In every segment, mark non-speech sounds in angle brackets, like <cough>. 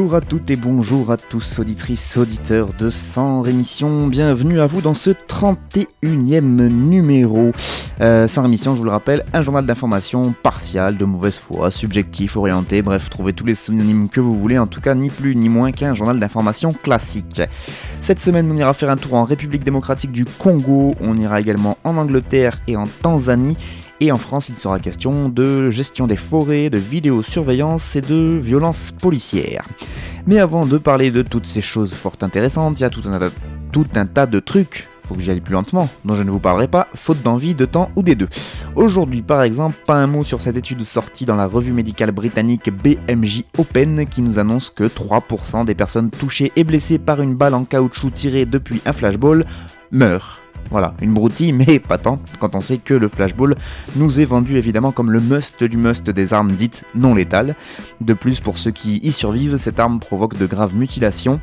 Bonjour à toutes et bonjour à tous, auditrices, auditeurs de Sans Rémission. Bienvenue à vous dans ce 31e numéro. Euh, Sans Rémission, je vous le rappelle, un journal d'information partial, de mauvaise foi, subjectif, orienté, bref, trouvez tous les synonymes que vous voulez, en tout cas ni plus ni moins qu'un journal d'information classique. Cette semaine, on ira faire un tour en République démocratique du Congo, on ira également en Angleterre et en Tanzanie. Et en France, il sera question de gestion des forêts, de vidéosurveillance et de violences policières. Mais avant de parler de toutes ces choses fort intéressantes, il y a tout un, tout un tas de trucs, faut que j'y aille plus lentement, dont je ne vous parlerai pas, faute d'envie, de temps ou des deux. Aujourd'hui, par exemple, pas un mot sur cette étude sortie dans la revue médicale britannique BMJ Open qui nous annonce que 3% des personnes touchées et blessées par une balle en caoutchouc tirée depuis un flashball meurent. Voilà, une broutille, mais <laughs> pas tant, quand on sait que le flashball nous est vendu évidemment comme le must du must des armes dites non létales. De plus, pour ceux qui y survivent, cette arme provoque de graves mutilations.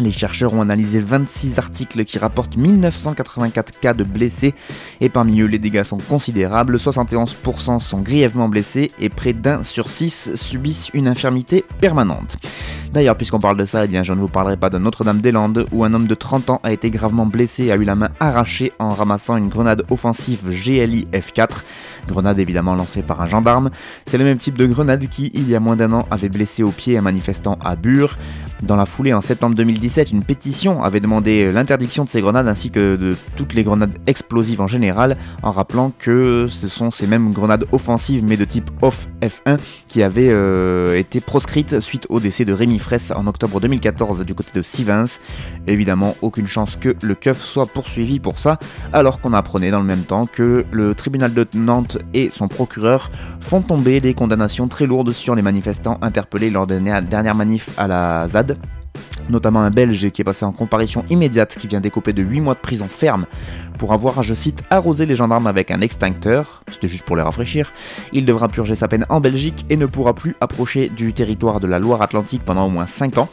Les chercheurs ont analysé 26 articles qui rapportent 1984 cas de blessés et parmi eux les dégâts sont considérables, 71% sont grièvement blessés et près d'un sur 6 subissent une infirmité permanente. D'ailleurs puisqu'on parle de ça, eh bien, je ne vous parlerai pas de Notre-Dame-des-Landes où un homme de 30 ans a été gravement blessé et a eu la main arrachée en ramassant une grenade offensive GLI F4, grenade évidemment lancée par un gendarme. C'est le même type de grenade qui, il y a moins d'un an, avait blessé au pied un manifestant à Bure. Dans la foulée, en septembre 2017, une pétition avait demandé l'interdiction de ces grenades ainsi que de toutes les grenades explosives en général, en rappelant que ce sont ces mêmes grenades offensives mais de type OFF F1 qui avaient euh, été proscrites suite au décès de Rémi Fraisse en octobre 2014 du côté de Sivens. Évidemment, aucune chance que le keuf soit poursuivi pour ça, alors qu'on apprenait dans le même temps que le tribunal de Nantes et son procureur font tomber des condamnations très lourdes sur les manifestants interpellés lors des dernières manifs à la ZAD notamment un Belge qui est passé en comparution immédiate qui vient décoper de 8 mois de prison ferme pour avoir, je cite, arrosé les gendarmes avec un extincteur, c'était juste pour les rafraîchir, il devra purger sa peine en Belgique et ne pourra plus approcher du territoire de la Loire-Atlantique pendant au moins 5 ans.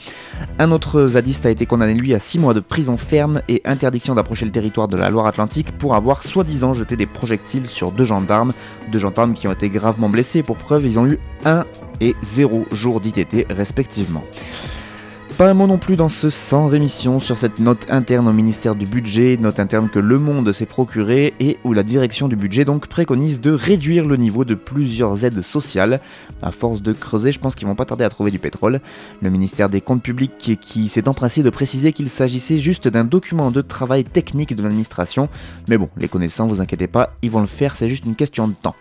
Un autre zadiste a été condamné lui à 6 mois de prison ferme et interdiction d'approcher le territoire de la Loire-Atlantique pour avoir soi-disant jeté des projectiles sur deux gendarmes, deux gendarmes qui ont été gravement blessés, pour preuve ils ont eu 1 et 0 jours d'ITT respectivement. Pas un mot non plus dans ce sans rémission sur cette note interne au ministère du budget, note interne que Le Monde s'est procurée et où la direction du budget donc préconise de réduire le niveau de plusieurs aides sociales. À force de creuser, je pense qu'ils vont pas tarder à trouver du pétrole. Le ministère des Comptes publics qui, s'est empressé de préciser qu'il s'agissait juste d'un document de travail technique de l'administration. Mais bon, les connaissants, vous inquiétez pas, ils vont le faire, c'est juste une question de temps.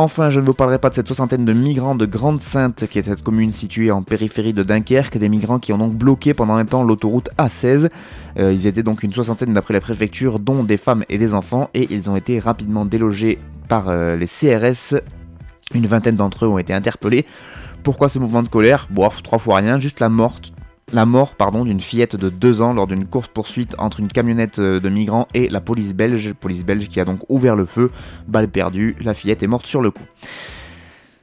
Enfin, je ne vous parlerai pas de cette soixantaine de migrants de Grande-Sainte, qui est cette commune située en périphérie de Dunkerque, des migrants qui ont donc bloqué pendant un temps l'autoroute A16. Euh, ils étaient donc une soixantaine d'après la préfecture, dont des femmes et des enfants, et ils ont été rapidement délogés par euh, les CRS. Une vingtaine d'entre eux ont été interpellés. Pourquoi ce mouvement de colère? Bof, trois fois rien, juste la morte la mort pardon, d'une fillette de 2 ans lors d'une course-poursuite entre une camionnette de migrants et la police belge, police belge qui a donc ouvert le feu, balle perdue, la fillette est morte sur le coup.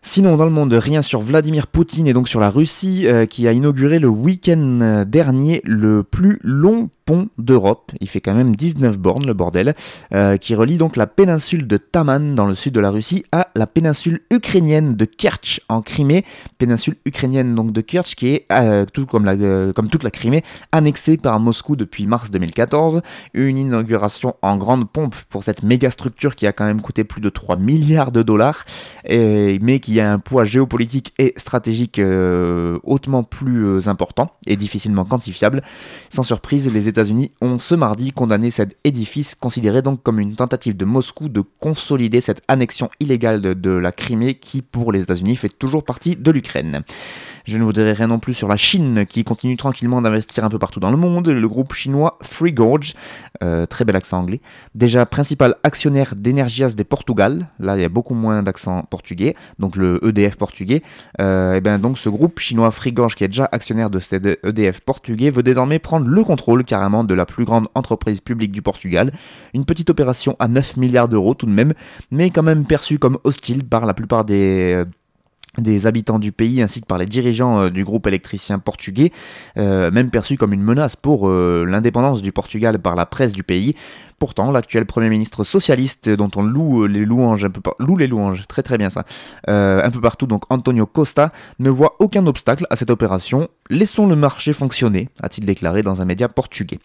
Sinon, dans le monde, rien sur Vladimir Poutine et donc sur la Russie, euh, qui a inauguré le week-end dernier le plus long pont d'Europe. Il fait quand même 19 bornes, le bordel, euh, qui relie donc la péninsule de Taman dans le sud de la Russie à la péninsule ukrainienne de Kerch en Crimée. Péninsule ukrainienne donc de Kerch qui est, euh, tout comme, la, euh, comme toute la Crimée, annexée par Moscou depuis mars 2014. Une inauguration en grande pompe pour cette méga structure qui a quand même coûté plus de 3 milliards de dollars, et, mais qui a un poids géopolitique et stratégique hautement plus important et difficilement quantifiable. Sans surprise, les États-Unis ont ce mardi condamné cet édifice, considéré donc comme une tentative de Moscou de consolider cette annexion illégale de, la Crimée qui, pour les États-Unis, fait toujours partie de l'Ukraine. Je ne vous dirai rien non plus sur la Chine qui continue tranquillement d'investir un peu partout dans le monde. Le groupe chinois Free Gorge, euh, très bel accent anglais, déjà principal actionnaire d'Energias des Portugal, là il y a beaucoup moins d'accent portugais, donc le EDF portugais, euh, et bien donc ce groupe chinois Free Gorge qui est déjà actionnaire de cet EDF portugais veut désormais prendre le contrôle de la plus grande entreprise publique du Portugal. Une petite opération à 9 milliards d'euros tout de même, mais quand même perçue comme hostile par la plupart des euh, des habitants du pays ainsi que par les dirigeants euh, du groupe électricien portugais, euh, même perçu comme une menace pour euh, l'indépendance du Portugal par la presse du pays. Pourtant, l'actuel Premier ministre socialiste, dont on loue les louanges, un peu loue les louanges, très très bien ça, un peu partout, donc Antonio Costa, ne voit aucun obstacle à cette opération. Laissons le marché fonctionner, a-t-il déclaré dans un média portugais.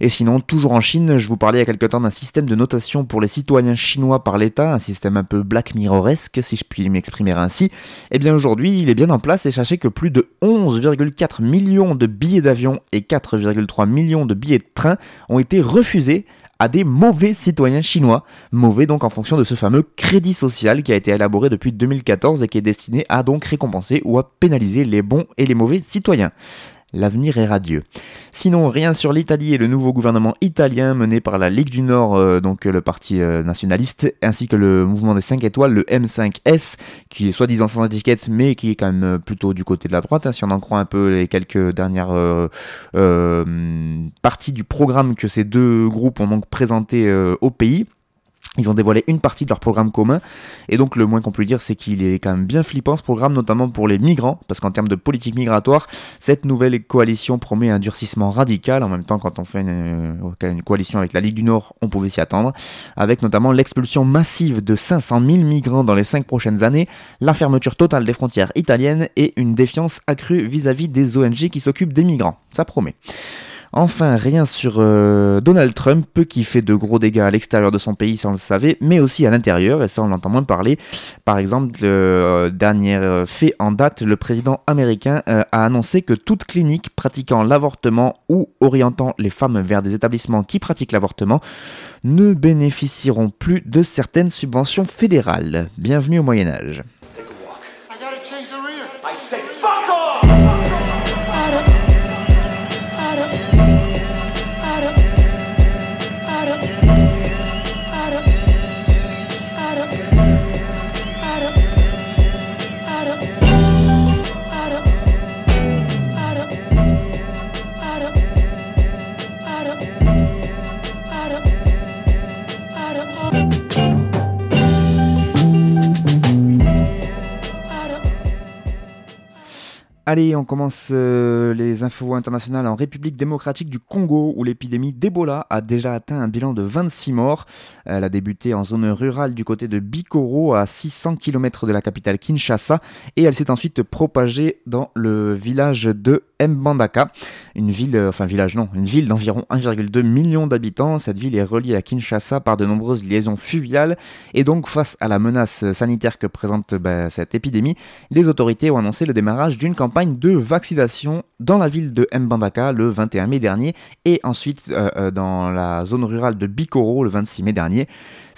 Et sinon, toujours en Chine, je vous parlais il y a quelque temps d'un système de notation pour les citoyens chinois par l'État, un système un peu Black Mirroresque, si je puis m'exprimer ainsi. Eh bien aujourd'hui, il est bien en place et sachez que plus de 11,4 millions de billets d'avion et 4,3 millions de billets de train ont été refusés à des mauvais citoyens chinois. Mauvais donc en fonction de ce fameux crédit social qui a été élaboré depuis 2014 et qui est destiné à donc récompenser ou à pénaliser les bons et les mauvais citoyens l'avenir est radieux. Sinon, rien sur l'Italie et le nouveau gouvernement italien mené par la Ligue du Nord, euh, donc le parti euh, nationaliste, ainsi que le mouvement des 5 étoiles, le M5S, qui est soi-disant sans étiquette, mais qui est quand même euh, plutôt du côté de la droite, hein, si on en croit un peu les quelques dernières parties du programme que ces deux groupes ont donc présenté au pays. Ils ont dévoilé une partie de leur programme commun, et donc le moins qu'on peut dire, c'est qu'il est quand même bien flippant ce programme, notamment pour les migrants, parce qu'en termes de politique migratoire, cette nouvelle coalition promet un durcissement radical. En même temps, quand on fait une, une coalition avec la Ligue du Nord, on pouvait s'y attendre, avec notamment l'expulsion massive de 500 000 migrants dans les 5 prochaines années, la fermeture totale des frontières italiennes et une défiance accrue vis-à-vis -vis des ONG qui s'occupent des migrants. Ça promet. Enfin, rien sur euh, Donald Trump qui fait de gros dégâts à l'extérieur de son pays, ça on le savait, mais aussi à l'intérieur, et ça on entend moins parler. Par exemple, le euh, dernier euh, fait en date, le président américain a annoncé que toute clinique pratiquant l'avortement ou orientant les femmes vers des établissements qui pratiquent l'avortement ne bénéficieront plus de certaines subventions fédérales. Bienvenue au Moyen Âge. Allez, on commence euh, les infos internationales en République démocratique du Congo, où l'épidémie d'Ebola a déjà atteint un bilan de 26 morts. Elle a débuté en zone rurale du côté de Bikoro, à 600 km de la capitale Kinshasa, et elle s'est ensuite propagée dans le village de Mbandaka, une ville, euh, enfin village non, une ville d'environ 1,2 million d'habitants. Cette ville est reliée à Kinshasa par de nombreuses liaisons fluviales, et donc face à la menace sanitaire que présente bah, cette épidémie, les autorités ont annoncé le démarrage d'une campagne de vaccination dans la ville de Mbandaka le 21 mai dernier et ensuite euh, euh, dans la zone rurale de Bikoro le 26 mai dernier.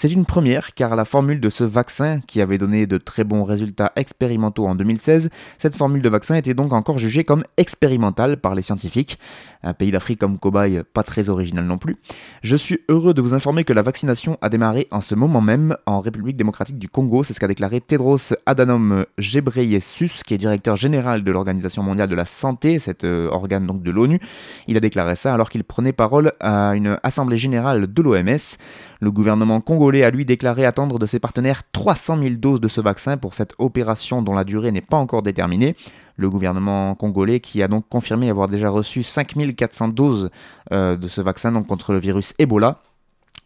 C'est une première car la formule de ce vaccin qui avait donné de très bons résultats expérimentaux en 2016, cette formule de vaccin était donc encore jugée comme expérimentale par les scientifiques. Un pays d'Afrique comme cobaye, pas très original non plus. Je suis heureux de vous informer que la vaccination a démarré en ce moment même en République démocratique du Congo, c'est ce qu'a déclaré Tedros Adhanom Ghebreyesus, qui est directeur général de l'Organisation mondiale de la santé, cet euh, organe donc de l'ONU. Il a déclaré ça alors qu'il prenait parole à une assemblée générale de l'OMS. Le gouvernement congolais a lui déclaré attendre de ses partenaires 300 000 doses de ce vaccin pour cette opération dont la durée n'est pas encore déterminée. Le gouvernement congolais qui a donc confirmé avoir déjà reçu 5400 doses euh, de ce vaccin donc, contre le virus Ebola.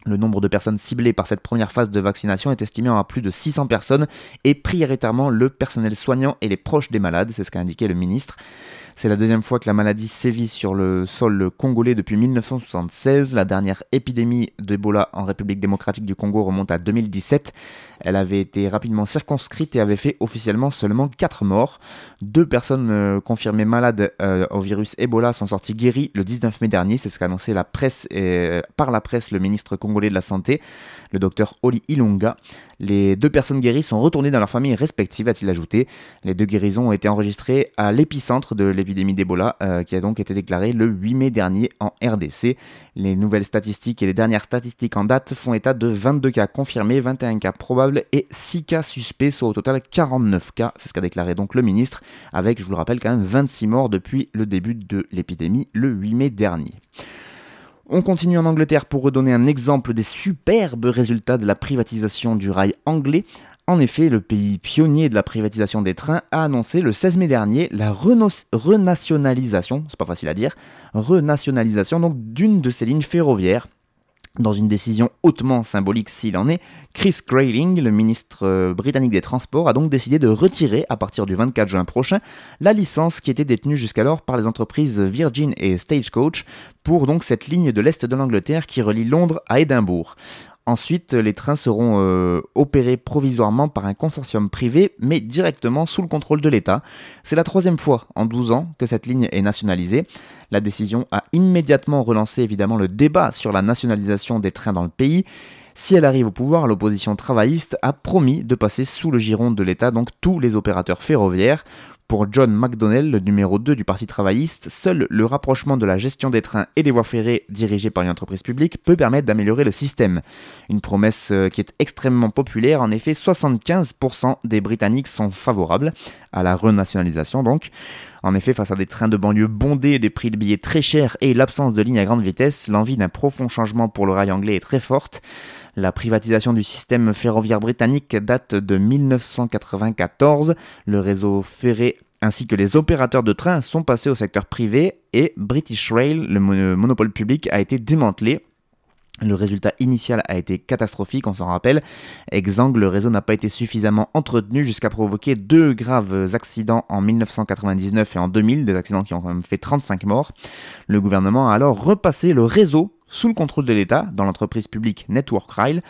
Le nombre de personnes ciblées par cette première phase de vaccination est estimé à plus de 600 personnes et prioritairement le personnel soignant et les proches des malades, c'est ce qu'a indiqué le ministre. C'est la deuxième fois que la maladie sévit sur le sol congolais depuis 1976. La dernière épidémie d'Ebola en République démocratique du Congo remonte à 2017. Elle avait été rapidement circonscrite et avait fait officiellement seulement 4 morts. Deux personnes euh, confirmées malades euh, au virus Ebola sont sorties guéries le 19 mai dernier, c'est ce qu'a annoncé la presse et, par la presse le ministre congolais de la Santé, le docteur Oli Ilunga. Les deux personnes guéries sont retournées dans leurs familles respectives, a-t-il ajouté. Les deux guérisons ont été enregistrées à l'épicentre de l'épidémie d'Ebola, euh, qui a donc été déclarée le 8 mai dernier en RDC. Les nouvelles statistiques et les dernières statistiques en date font état de 22 cas confirmés, 21 cas probables et 6 cas suspects, soit au total 49 cas. C'est ce qu'a déclaré donc le ministre, avec, je vous le rappelle, quand même 26 morts depuis le début de l'épidémie le 8 mai dernier. On continue en Angleterre pour redonner un exemple des superbes résultats de la privatisation du rail anglais. En effet, le pays pionnier de la privatisation des trains a annoncé le 16 mai dernier la renationalisation, c'est pas facile à dire, renationalisation donc d'une de ses lignes ferroviaires dans une décision hautement symbolique s'il en est, Chris Grayling, le ministre euh, britannique des Transports, a donc décidé de retirer à partir du 24 juin prochain la licence qui était détenue jusqu'alors par les entreprises Virgin et Stagecoach pour cette ligne de l'Est de l'Angleterre qui relie Londres à Édimbourg. Ensuite, les trains seront euh, opérés provisoirement par un consortium privé, mais directement sous le contrôle de l'État. C'est la troisième fois en 12 ans que cette ligne est nationalisée. La décision a immédiatement relancé évidemment le débat sur la nationalisation des trains dans le pays. Si elle arrive au pouvoir, l'opposition travailliste a promis de passer sous le giron de l'État donc tous les opérateurs ferroviaires. Pour John McDonnell, le numéro 2 du Parti travailliste, seul le rapprochement de la gestion des trains et des voies ferrées dirigées par une entreprise publique peut permettre d'améliorer le système. Une promesse euh, qui est extrêmement populaire, en effet 75% des Britanniques sont favorables à la renationalisation donc. En effet, face à des trains de banlieue bondés, des prix de billets très chers et l'absence de lignes à grande vitesse, l'envie d'un profond changement pour le rail anglais est très forte. La privatisation du système ferroviaire britannique date de 1994. Le réseau ferré ainsi que les opérateurs de train sont passés au secteur privé et British Rail, le monopole public, a été démantelé le résultat initial a été catastrophique, on s'en rappelle. Exemple, le réseau n'a pas été suffisamment entretenu jusqu'à provoquer deux graves accidents en 1999 et en 2000, des accidents qui ont quand même fait 35 morts. Le gouvernement a alors repassé le réseau sous le contrôle de l'État dans l'entreprise publique Network Rail.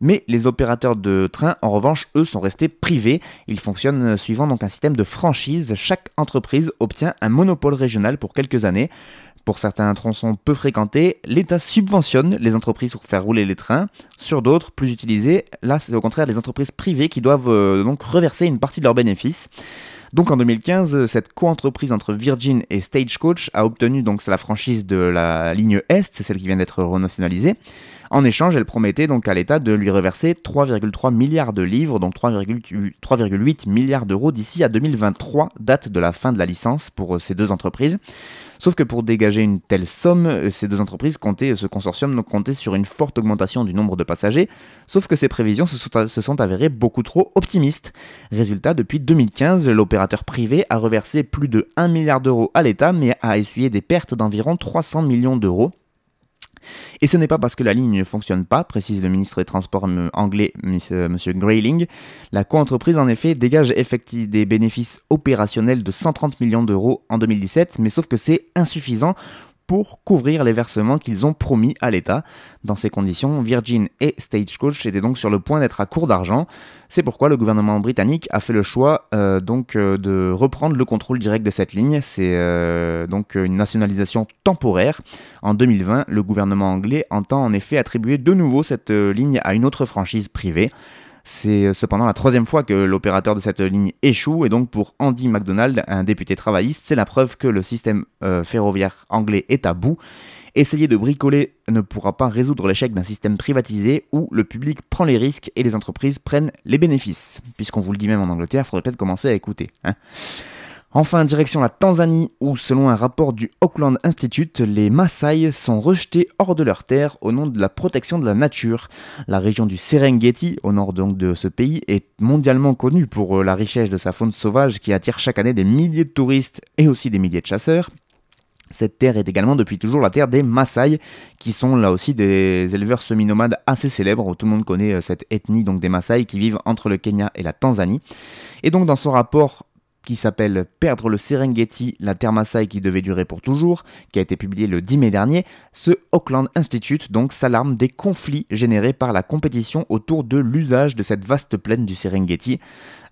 Mais les opérateurs de train, en revanche, eux, sont restés privés. Ils fonctionnent suivant donc un système de franchise. Chaque entreprise obtient un monopole régional pour quelques années. Pour certains tronçons peu fréquentés, l'État subventionne les entreprises pour faire rouler les trains. Sur d'autres, plus utilisés, là, c'est au contraire les entreprises privées qui doivent euh, donc reverser une partie de leurs bénéfices. Donc en 2015, cette coentreprise entre Virgin et Stagecoach a obtenu donc la franchise de la ligne Est, c'est celle qui vient d'être renationalisée. En échange, elle promettait donc à l'État de lui reverser 3,3 milliards de livres, donc 3,8 milliards d'euros d'ici à 2023, date de la fin de la licence pour euh, ces deux entreprises. Sauf que pour dégager une telle somme, euh, ces deux entreprises comptaient, euh, ce consortium comptait sur une forte augmentation du nombre de passagers, sauf que ces prévisions se sont, se sont avérées beaucoup trop optimistes. Résultat, depuis 2015, l'opérateur privé a reversé plus de 1 milliard d'euros à l'État, mais a essuyé des pertes d'environ 300 millions d'euros. Et ce n'est pas parce que la ligne ne fonctionne pas, précise le ministre des Transports anglais, M. Grayling. La coentreprise, en effet, dégage effectivement des bénéfices opérationnels de 130 millions d'euros en 2017, mais sauf que c'est insuffisant pour couvrir les versements qu'ils ont promis à l'État. Dans ces conditions, Virgin et Stagecoach étaient donc sur le point d'être à court d'argent. C'est pourquoi le gouvernement britannique a fait le choix euh, euh, de reprendre le contrôle direct de cette ligne. C'est euh, donc une nationalisation temporaire. En 2020, le gouvernement anglais entend en effet attribuer de nouveau cette ligne à une autre franchise privée. C'est euh, cependant la troisième fois que l'opérateur de cette ligne échoue et donc pour Andy MacDonald, un député travailliste, c'est la preuve que le système euh, ferroviaire anglais est à bout. Essayer de bricoler ne pourra pas résoudre l'échec d'un système privatisé où le public prend les risques et les entreprises prennent les bénéfices. Puisqu'on vous le dit même en Angleterre, faudrait peut-être commencer à écouter. Hein. Enfin, direction la Tanzanie, où selon un rapport du Auckland Institute, les Maasai sont rejetés hors de leur terre au nom de la protection de la nature. La région du Serengeti, au nord donc de ce pays, est mondialement connue pour euh, la richesse de sa faune sauvage qui attire chaque année des milliers de touristes et aussi des milliers de chasseurs. Cette terre est également depuis toujours la terre des Maasai, qui sont là aussi des éleveurs semi-nomades assez célèbres. Tout le monde connaît euh, cette ethnie donc des Maasai qui vivent entre le Kenya et la Tanzanie. Et donc dans son rapport qui s'appelle Perdre le Serengeti, la terre qui devait durer pour toujours, qui a été publié le 10 mai dernier, ce Auckland Institute donc s'alarme des conflits générés par la compétition autour de l'usage de cette vaste plaine du Serengeti.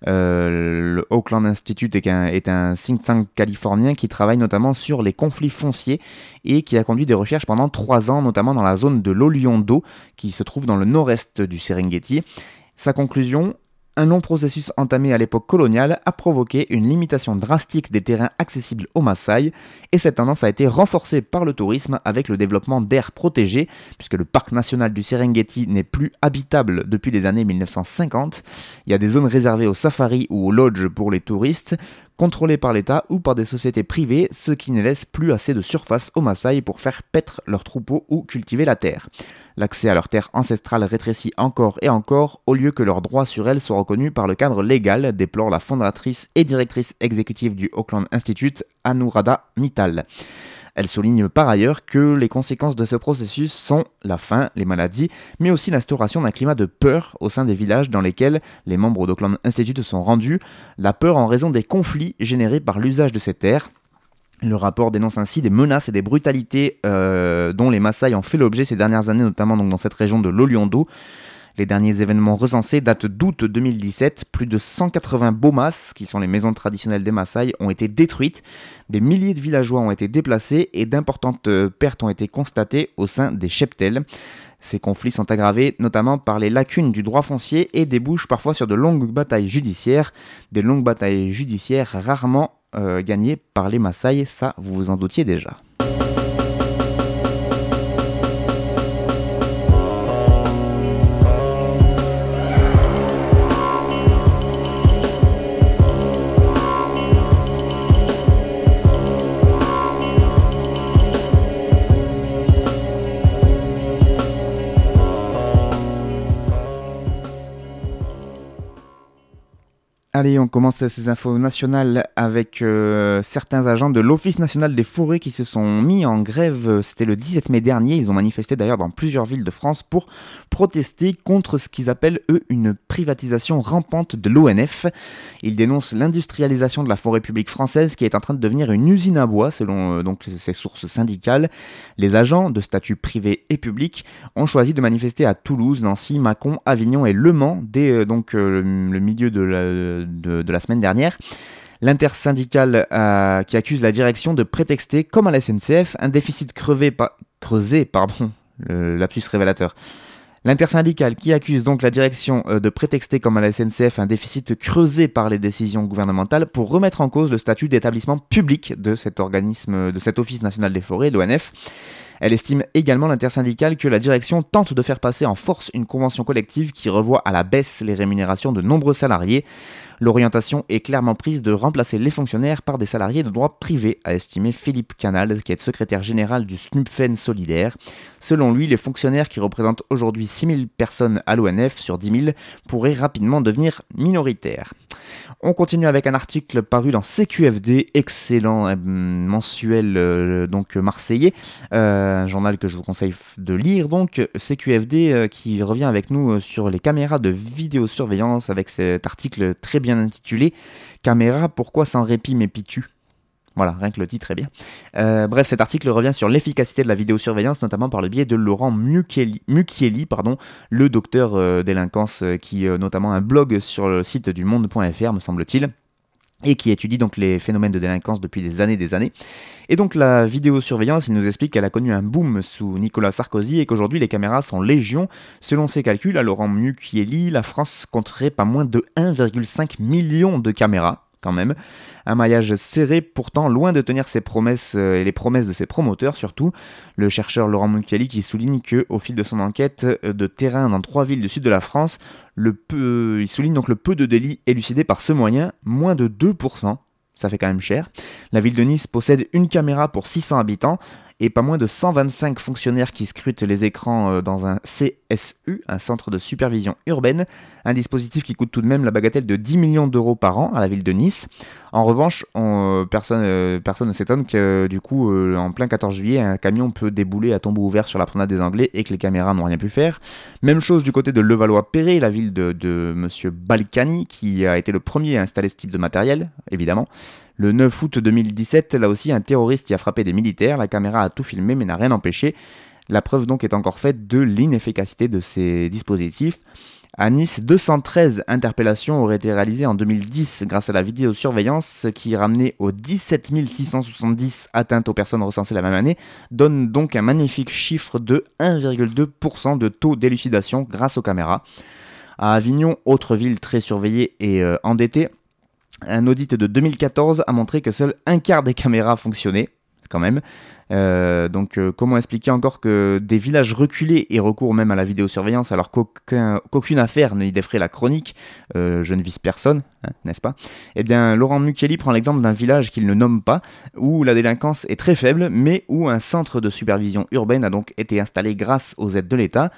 Euh, le Auckland Institute est un, est un think tank californien qui travaille notamment sur les conflits fonciers et qui a conduit des recherches pendant trois ans, notamment dans la zone de l'Oliondo, qui se trouve dans le nord-est du Serengeti. Sa conclusion, un long processus entamé à l'époque coloniale a provoqué une limitation drastique des terrains accessibles aux Maasai, et cette tendance a été renforcée par le tourisme avec le développement d'aires protégées, puisque le parc national du Serengeti n'est plus habitable depuis les années 1950. Il y a des zones réservées aux safaris ou aux lodges pour les touristes, contrôlés par l'État ou par des sociétés privées, ce qui ne laisse plus assez de surface aux Maasai pour faire paître leurs troupeaux ou cultiver la terre. L'accès à leur terre ancestrale rétrécit encore et encore, au lieu que leurs droits sur elle soient reconnus par le cadre légal, déplore la fondatrice et directrice exécutive du Auckland Institute, Anuradha Mittal. Elle souligne par ailleurs que les conséquences de ce processus sont la faim, les maladies, mais aussi l'instauration d'un climat de peur au sein des villages dans lesquels les membres d'Auckland Institute sont rendus, la peur en raison des conflits générés par l'usage de ces terres. Le rapport dénonce ainsi des menaces et des brutalités euh, dont les Maasai ont fait l'objet ces dernières années, notamment dans cette région de l'Oliondo. Les derniers événements recensés datent d'août 2017. Plus de 180 bomas, qui sont les maisons traditionnelles des Maasai, ont été détruites. Des milliers de villageois ont été déplacés et d'importantes euh, pertes ont été constatées au sein des cheptels. Ces conflits sont aggravés notamment par les lacunes du droit foncier et débouchent parfois sur de longues batailles judiciaires, des longues batailles judiciaires rarement euh, gagnées par les Maasai, ça vous vous en doutiez déjà. On commence ces infos nationales avec euh, certains agents de l'Office national des forêts qui se sont mis en grève. C'était le 17 mai dernier. Ils ont manifesté d'ailleurs dans plusieurs villes de France pour protester contre ce qu'ils appellent, eux, une privatisation rampante de l'ONF. Ils dénoncent l'industrialisation de la forêt publique française qui est en train de devenir une usine à bois, selon euh, donc ces sources syndicales. Les agents de statut privé et public ont choisi de manifester à Toulouse, Nancy, Mâcon, Avignon et Le Mans dès euh, donc le milieu de la de, la semaine dernière. L'intersyndicale euh, qui accuse la direction de prétexter, comme à la SNCF, un déficit crevé creusé, pardon, révélateur. L'intersyndicale qui accuse donc la direction euh, de prétexter, comme à la SNCF, un déficit creusé par les décisions gouvernementales pour remettre en cause le statut d'établissement public de cet organisme, de cet Office national des forêts, l'ONF. Elle estime également l'intersyndicale que la direction tente de faire passer en force une convention collective qui revoit à la baisse les rémunérations de nombreux salariés. L'orientation est clairement prise de remplacer les fonctionnaires par des salariés de droit privé, a estimé Philippe Canal, qui est secrétaire général du SNUPFEN Solidaire. Selon lui, les fonctionnaires qui représentent aujourd'hui 6000 personnes à l'ONF sur 10 000 pourraient rapidement devenir minoritaires. On continue avec un article paru dans CQFD, excellent euh, mensuel euh, donc marseillais, euh, un journal que je vous conseille de lire donc CQFD qui revient avec nous sur les caméras de vidéosurveillance avec cet article très bien intitulé Caméra, pourquoi sans répit mes pitus voilà, rien que le titre est bien. Euh, bref, cet article revient sur l'efficacité de la vidéosurveillance, notamment par le biais de Laurent Mukieli, pardon, le docteur euh, délinquance, euh, qui notamment un blog sur le site du monde.fr, me semble-t-il et qui étudie donc les phénomènes de délinquance depuis des années des années. Et donc la vidéosurveillance, il nous explique qu'elle a connu un boom sous Nicolas Sarkozy et qu'aujourd'hui les caméras sont légion. Selon ses calculs, à Laurent Mukieli, la France compterait pas moins de 1,5 million de caméras même. Un maillage serré, pourtant loin de tenir ses promesses euh, et les promesses de ses promoteurs surtout. Le chercheur Laurent Mucchiali qui souligne que au fil de son enquête euh, de terrain dans trois villes du sud de la France, le peu, il souligne donc le peu de délits élucidés par ce moyen, moins de 2%. Ça fait quand même cher. La ville de Nice possède une caméra pour 600 habitants et pas moins de 125 fonctionnaires qui scrutent les écrans euh, dans un CSU, un centre de supervision urbaine, un dispositif qui coûte tout de même la bagatelle de 10 millions d'euros par an à la ville de Nice. En revanche, euh, personne, personne ne s'étonne que du coup, en plein 14 juillet, un camion peut débouler à tombeau ouvert sur la promenade des Anglais et que les caméras n'ont rien pu faire. Même chose du côté de Levallois-Perret, la ville de, de Monsieur qui a été le premier à installer ce type de matériel, évidemment. Le 9 août 2017, là aussi, un terroriste y a frappé des militaires. La caméra a tout filmé mais n'a rien empêché. La preuve donc est encore faite de l'inefficacité de ces dispositifs. À Nice, 213 interpellations auraient été réalisées en 2010 grâce à la vidéosurveillance, ce qui ramenait aux 17 670 atteintes aux personnes recensées la même année, donne donc un magnifique chiffre de 1,2% de taux d'élucidation grâce aux caméras. À Avignon, autre ville très surveillée et euh, endettée, un audit de 2014 a montré que seul un quart des caméras fonctionnaient, quand même. Euh, donc euh, comment expliquer encore que des villages reculés aient recours même à la vidéosurveillance alors qu'aucune affaire n'y défrait la chronique euh, Je ne vise personne, hein, n'est-ce pas? Eh bien Laurent Mukeli prend l'exemple d'un village qu'il ne nomme pas, où la délinquance est très faible, mais où un centre de supervision urbaine a donc été installé grâce aux aides de l'État.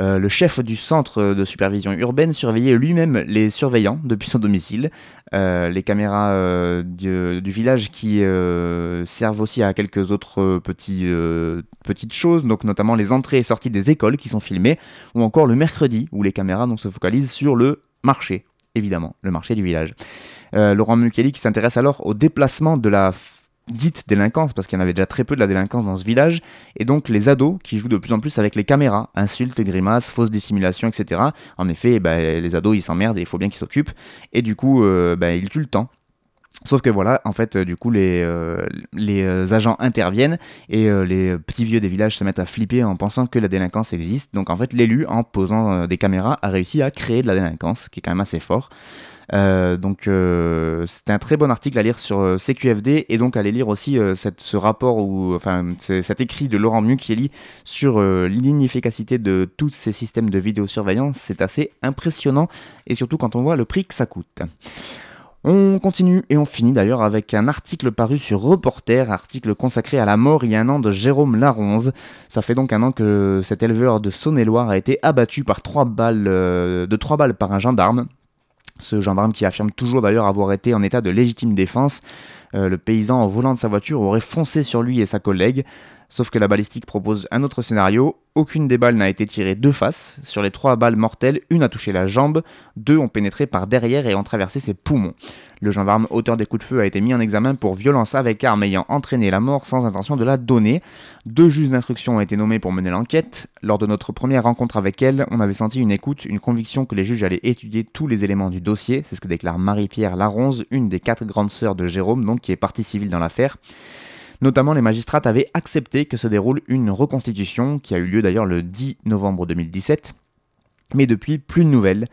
Euh, le chef du centre de supervision urbaine surveillait lui-même les surveillants depuis son domicile. Euh, les caméras euh, du, village qui servent aussi à quelques autres petites choses, donc notamment les entrées et sorties des écoles qui sont filmées, ou encore le mercredi où les caméras se focalisent sur le marché, évidemment, le marché du village. Laurent Mulkelly qui s'intéresse alors au déplacement de la dite délinquance, parce qu'il y en avait déjà très peu de la délinquance dans ce village, et donc les ados qui jouent de plus en plus avec les caméras, insultes, grimaces, fausses dissimulations, etc. En effet, bah, les ados ils s'emmerdent et il faut bien qu'ils s'occupent, et du coup euh, bah, ils tuent le temps. Sauf que voilà, en fait, du coup, les, euh, euh, agents interviennent et les petits vieux des villages se mettent à flipper en pensant que la délinquance existe. Donc en fait, l'élu, en posant des caméras, a réussi à créer de la délinquance, ce qui est quand même assez fort. Euh, donc euh, c'est un très bon article à lire sur euh, CQFD et donc aller lire aussi ce rapport ou enfin cet écrit de Laurent Mukieli sur l'inefficacité de tous ces systèmes de vidéosurveillance. C'est assez impressionnant et surtout quand on voit le prix que ça coûte. On continue et on finit d'ailleurs avec un article paru sur Reporter, article consacré à la mort il y a un an de Jérôme Laronze. Ça fait donc un an que cet éleveur de Saône-et-Loire a été abattu par trois balles, de trois balles par un gendarme. Ce gendarme qui affirme toujours d'ailleurs avoir été en état de légitime défense. Euh, le paysan en volant de sa voiture aurait foncé sur lui et sa collègue. Sauf que la balistique propose un autre scénario. Aucune des balles n'a été tirée de face. Sur les trois balles mortelles, une a touché la jambe, deux ont pénétré par derrière et ont traversé ses poumons. Le gendarme auteur des coups de feu a été mis en examen pour violence avec arme ayant entraîné la mort sans intention de la donner. Deux juges d'instruction ont été nommés pour mener l'enquête. Lors de notre première rencontre avec elle, on avait senti une écoute, une conviction que les juges allaient étudier tous les éléments du dossier. C'est ce que déclare Marie-Pierre Laronze, une des quatre grandes sœurs de Jérôme, donc qui est partie civile dans l'affaire. Notamment, les magistrats avaient accepté que se déroule une reconstitution, qui a eu lieu d'ailleurs le 10 novembre 2017. Mais depuis, plus de nouvelles.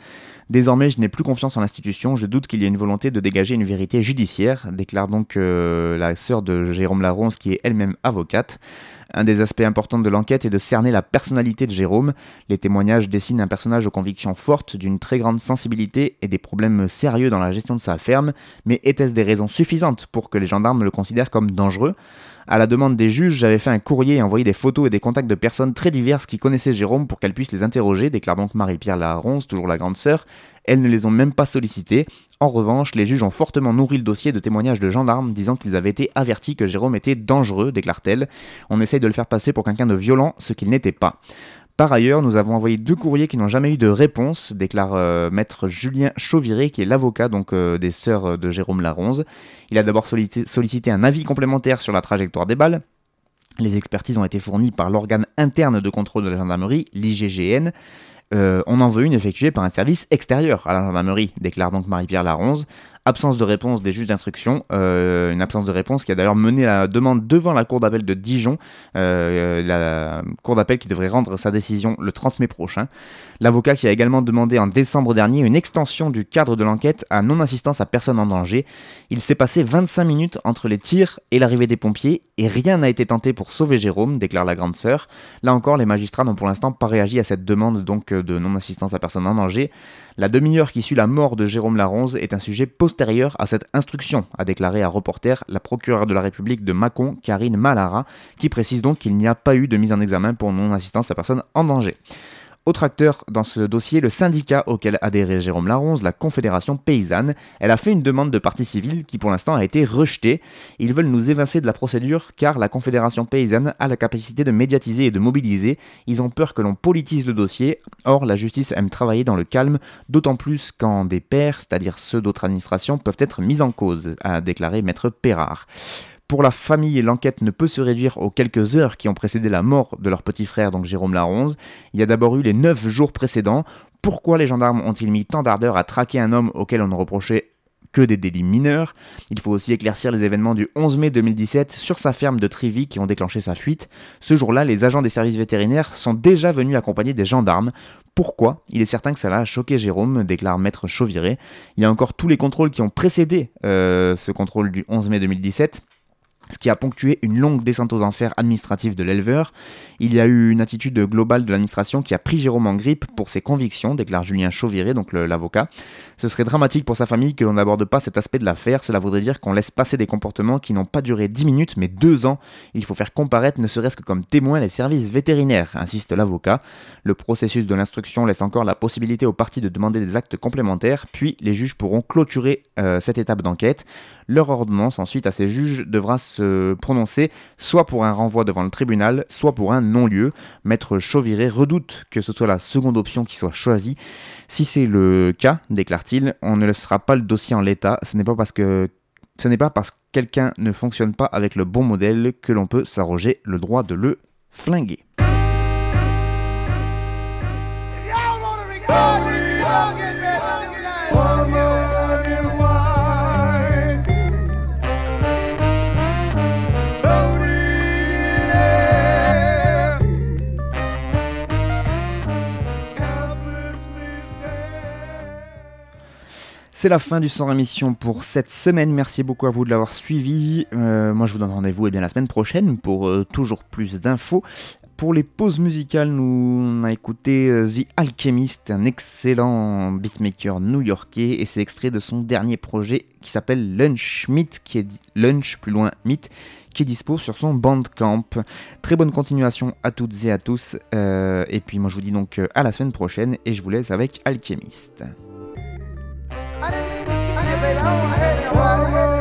Désormais, je n'ai plus confiance en l'institution, je doute qu'il y ait une volonté de dégager une vérité judiciaire, déclare donc euh, la sœur de Jérôme Laronce, qui est elle-même avocate. Un des aspects importants de l'enquête est de cerner la personnalité de Jérôme. Les témoignages dessinent un personnage aux convictions fortes, d'une très grande sensibilité et des problèmes sérieux dans la gestion de sa ferme, mais était-ce des raisons suffisantes pour que les gendarmes le considèrent comme dangereux? À la demande des juges, j'avais fait un courrier et envoyé des photos et des contacts de personnes très diverses qui connaissaient Jérôme pour qu'elles puissent les interroger, déclare donc Marie-Pierre Laronce, toujours la grande sœur. Elles ne les ont même pas sollicitées. En revanche, les juges ont fortement nourri le dossier de témoignages de gendarmes disant qu'ils avaient été avertis que Jérôme était dangereux, déclare-t-elle. On essaye de le faire passer pour quelqu'un de violent, ce qu'il n'était pas. Par ailleurs, nous avons envoyé deux courriers qui n'ont jamais eu de réponse, déclare euh, maître Julien Chauviré, qui est l'avocat donc euh, des sœurs de Jérôme Laronze. Il a d'abord sollicité un avis complémentaire sur la trajectoire des balles. Les expertises ont été fournies par l'organe interne de contrôle de la gendarmerie, l'IGGN. Euh, on en veut une effectuée par un service extérieur à la gendarmerie, déclare donc Marie-Pierre Laronze. Absence de réponse des juges d'instruction, euh, une absence de réponse qui a d'ailleurs mené la demande devant la cour d'appel de Dijon, euh, la cour d'appel qui devrait rendre sa décision le 30 mai prochain. L'avocat qui a également demandé en décembre dernier une extension du cadre de l'enquête à non-assistance à personne en danger. Il s'est passé 25 minutes entre les tirs et l'arrivée des pompiers et rien n'a été tenté pour sauver Jérôme, déclare la grande sœur. Là encore, les magistrats n'ont pour l'instant pas réagi à cette demande donc de non-assistance à personne en danger. La demi-heure qui suit la mort de Jérôme Laronze est un sujet postérieur à cette instruction, a déclaré à Reporter la procureure de la République de Mâcon, Karine Malara, qui précise donc qu'il n'y a pas eu de mise en examen pour non-assistance à personne en danger. Autre acteur dans ce dossier, le syndicat auquel adhérait Jérôme Laronze, la Confédération Paysanne. Elle a fait une demande de partie civile qui pour l'instant a été rejetée. Ils veulent nous évincer de la procédure car la Confédération Paysanne a la capacité de médiatiser et de mobiliser. Ils ont peur que l'on politise le dossier. Or, la justice aime travailler dans le calme, d'autant plus quand des pairs, c'est-à-dire ceux d'autres administrations, peuvent être mis en cause, a déclaré Maître Perrard. Pour la famille, l'enquête ne peut se réduire aux quelques heures qui ont précédé la mort de leur petit frère, donc Jérôme Laronze. Il y a d'abord eu les neuf jours précédents. Pourquoi les gendarmes ont-ils mis tant d'ardeur à traquer un homme auquel on ne reprochait que des délits mineurs? Il faut aussi éclaircir les événements du 11 mai 2017 sur sa ferme de Trivy qui ont déclenché sa fuite. Ce jour-là, les agents des services vétérinaires sont déjà venus accompagner des gendarmes. Pourquoi? Il est certain que ça l'a choqué Jérôme, déclare Maître Chauviré. Il y a encore tous les contrôles qui ont précédé euh, ce contrôle du 11 mai 2017 ce qui a ponctué une longue descente aux enfers administrative de l'éleveur. Il y a eu une attitude globale de l'administration qui a pris Jérôme en grippe pour ses convictions, déclare Julien Chauviré, donc l'avocat. Ce serait dramatique pour sa famille que l'on n'aborde pas cet aspect de l'affaire. Cela voudrait dire qu'on laisse passer des comportements qui n'ont pas duré 10 minutes mais 2 ans. Il faut faire comparaître ne serait-ce que comme témoin les services vétérinaires, insiste l'avocat. Le processus de l'instruction laisse encore la possibilité aux parties de demander des actes complémentaires, puis les juges pourront clôturer euh, cette étape d'enquête. Leur ordonnance ensuite à ces juges devra se prononcer soit pour un renvoi devant le tribunal, soit pour un non-lieu. Maître Chauviré redoute que ce soit la seconde option qui soit choisie. Si c'est le cas, déclare-t-il, on ne laissera pas le dossier en l'état. Ce n'est pas parce que ce n'est pas parce que quelqu'un ne fonctionne pas avec le bon modèle que l'on peut s'arroger le droit de le flinguer. C'est la fin du sans émission pour cette semaine. Merci beaucoup à vous de l'avoir suivi. Euh, moi, je vous donne rendez-vous eh bien, la semaine prochaine pour euh, toujours plus d'infos. Pour les pauses musicales, nous on a écouté euh, The Alchemist, un excellent beatmaker new-yorkais, et c'est extrait de son dernier projet qui s'appelle Lunch Meet, qui est Lunch plus loin qui est dispo sur son Bandcamp. Très bonne continuation à toutes et à tous. et puis moi je vous dis donc à la semaine prochaine et je vous laisse avec Alchemist. I didn't even see it, baby. I don't have it.